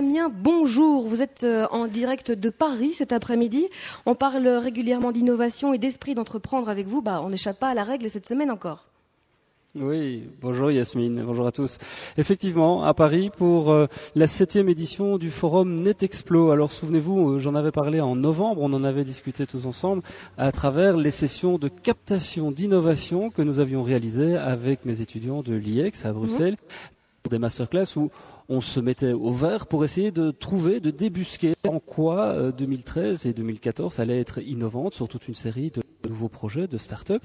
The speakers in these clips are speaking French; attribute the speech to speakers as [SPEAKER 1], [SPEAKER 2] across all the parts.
[SPEAKER 1] Damien, bonjour. Vous êtes euh, en direct de Paris cet après-midi. On parle régulièrement d'innovation et d'esprit d'entreprendre avec vous. Bah, on n'échappe pas à la règle cette semaine encore.
[SPEAKER 2] Oui, bonjour Yasmine, bonjour à tous. Effectivement, à Paris pour euh, la septième édition du forum NetExplo. Alors souvenez-vous, euh, j'en avais parlé en novembre, on en avait discuté tous ensemble à travers les sessions de captation d'innovation que nous avions réalisées avec mes étudiants de l'IEX à Bruxelles. Des masterclass où on se mettait au vert pour essayer de trouver, de débusquer en quoi 2013 et 2014 allaient être innovantes sur toute une série de nouveaux projets de start-up.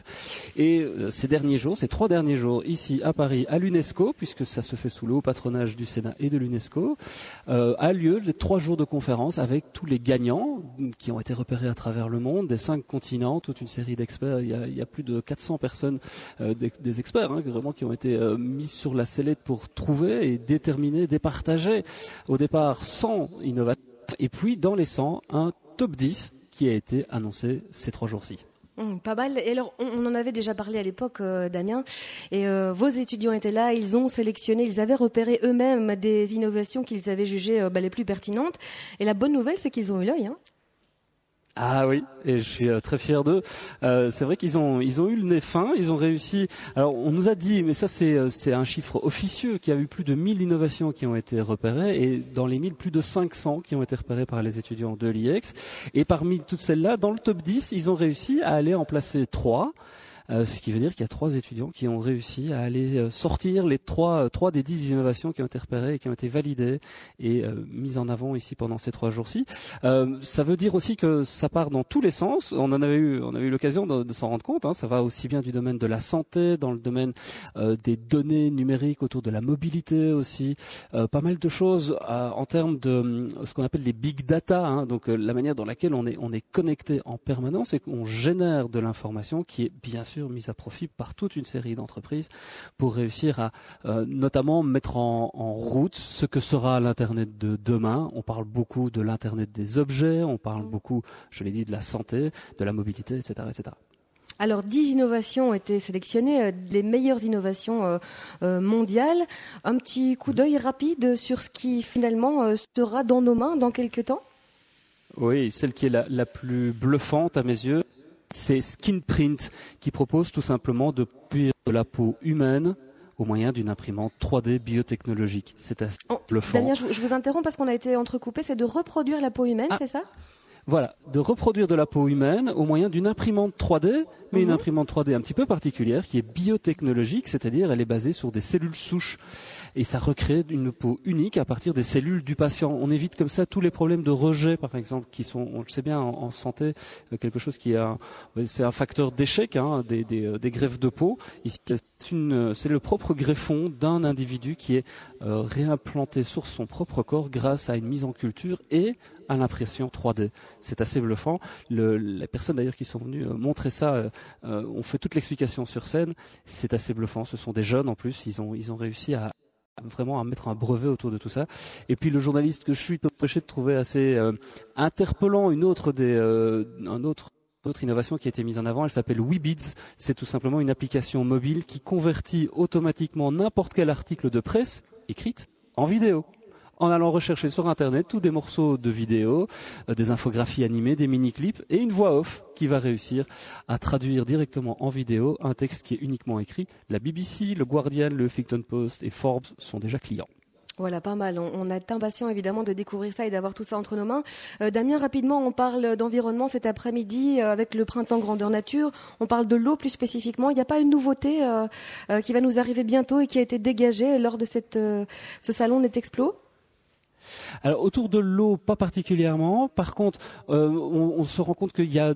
[SPEAKER 2] Et euh, ces derniers jours, ces trois derniers jours, ici à Paris, à l'UNESCO, puisque ça se fait sous le haut patronage du Sénat et de l'UNESCO, euh, a lieu les trois jours de conférence avec tous les gagnants qui ont été repérés à travers le monde, des cinq continents, toute une série d'experts. Il, y a plus de 400 personnes, euh, des, experts, hein, vraiment qui ont été mis sur la sellette pour trouver et déterminer, départager au départ 100 innovateurs. Et puis dans les 100, un top 10 qui a été annoncé ces trois jours-ci.
[SPEAKER 1] Mmh, pas mal. Et alors, on, on, en avait déjà parlé à l'époque, euh, Damien. Et euh, vos étudiants étaient là. Ils ont sélectionné, ils avaient repéré eux-mêmes des innovations qu'ils avaient jugées euh, bah, les plus pertinentes. Et la bonne nouvelle, c'est qu'ils ont eu l'œil. Hein.
[SPEAKER 2] Ah oui, et je suis euh, très fier d'eux. Euh, c'est vrai qu'ils ont ils ont eu le nez fin, ils ont réussi. Alors on nous a dit, mais ça c'est euh, c'est un chiffre officieux, qu'il y a eu plus de 1000 innovations qui ont été repérées et dans les 1000 plus de 500 qui ont été repérées par les étudiants de l'IEX. Et parmi toutes celles-là, dans le top 10, ils ont réussi à aller en placer trois ce qui veut dire qu'il y a trois étudiants qui ont réussi à aller euh, sortir les trois, euh, trois des dix innovations qui ont été repérées et qui ont été validées et euh, mises en avant ici pendant ces trois jours-ci. ça veut dire aussi que ça part dans tous les sens. On en avait eu, on a eu l'occasion de, de s'en rendre compte. Hein. Ça va aussi bien du domaine de la santé, dans le domaine des données numériques autour de la mobilité aussi. pas mal de choses en termes de ce qu'on appelle les big data, hein. donc la manière dans laquelle on est, on est connecté en permanence et qu'on génère de l'information qui est bien sûr sûr mise à profit par toute une série d'entreprises pour réussir à euh, notamment mettre en, en, route ce que sera l'Internet de demain. On parle beaucoup de l'Internet des objets, on parle beaucoup, je l'ai dit, de la santé, de la mobilité, etc. etc.
[SPEAKER 1] Alors, 10 innovations ont été sélectionnées, euh, les meilleures innovations euh, mondiales. Un petit coup d'œil rapide sur ce qui finalement sera dans nos mains dans quelques temps?
[SPEAKER 2] Oui, celle qui est la, la plus bluffante à mes yeux, c'est Skinprint qui propose tout simplement de produire de la peau humaine au moyen d'une imprimante 3D biotechnologique. C'est assez
[SPEAKER 1] oh,
[SPEAKER 2] bluffant.
[SPEAKER 1] Damien, je, je, vous interromps parce qu'on a été entrecoupé. C'est de reproduire la peau humaine,
[SPEAKER 2] ah.
[SPEAKER 1] c'est ça?
[SPEAKER 2] Voilà, de reproduire de la peau humaine au moyen d'une imprimante 3D, mais mmh. une imprimante 3D un petit peu particulière qui est biotechnologique, c'est-à-dire elle est basée sur des cellules souches et ça recrée une peau unique à partir des cellules du patient. On évite comme ça tous les problèmes de rejet, par exemple, qui sont, on le sait bien, en, en santé, euh, quelque chose qui est un, c'est un facteur d'échec hein, des, des, des, greffes de peau. Ici, c'est le propre greffon d'un individu qui est euh, réimplanté sur son propre corps grâce à une mise en culture et à l'impression 3D. C'est assez bluffant. Le, les personnes d'ailleurs qui sont venues euh, montrer ça euh, euh, ont fait toute l'explication sur scène. C'est assez bluffant. Ce sont des jeunes en plus. Ils ont, ils ont réussi à, vraiment à mettre un brevet autour de tout ça. Et puis le journaliste que je suis peut de trouver assez interpellant une autre des, autre innovation qui a été mise en avant, elle s'appelle Webids. C'est tout simplement une application mobile qui convertit automatiquement n'importe quel article de presse écrite en vidéo en allant rechercher sur Internet tous des morceaux de vidéos, euh, des infographies animées, des mini-clips et une voix off qui va réussir à traduire directement en vidéo un texte qui est uniquement écrit. La BBC, le Guardian, le Huffington Post et Forbes sont déjà clients.
[SPEAKER 1] Voilà, pas mal. On, on est impatient évidemment de découvrir ça et d'avoir tout ça entre nos mains. Euh, Damien, rapidement, on parle d'environnement cet après-midi euh, avec le printemps grandeur nature. On parle de l'eau plus spécifiquement. Il n'y a pas une nouveauté euh, euh, qui va nous arriver bientôt et qui a été dégagée lors de ce salon NetExplo
[SPEAKER 2] alors autour de l'eau, pas particulièrement. Par contre, euh, on, se rend compte qu'il y a,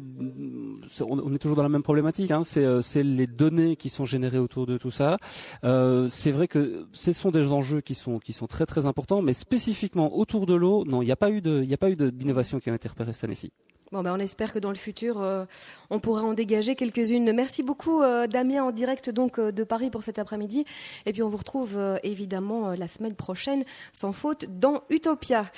[SPEAKER 2] on est toujours dans la même problématique. Hein, c'est euh, les données qui sont générées autour de tout ça. Euh, c'est vrai que ce sont des enjeux qui sont qui sont très très importants, mais spécifiquement autour de l'eau, non, il n'y a pas eu de, il n'y a pas eu d'innovation qui a été repérée cette année-ci.
[SPEAKER 1] Bon, ben, on espère que dans le futur, euh, on pourra en dégager quelques-unes. Merci beaucoup, euh, Damien, en direct donc euh, de Paris pour cet après-midi. Et puis, on vous retrouve évidemment la semaine prochaine, sans faute, dans Utopia.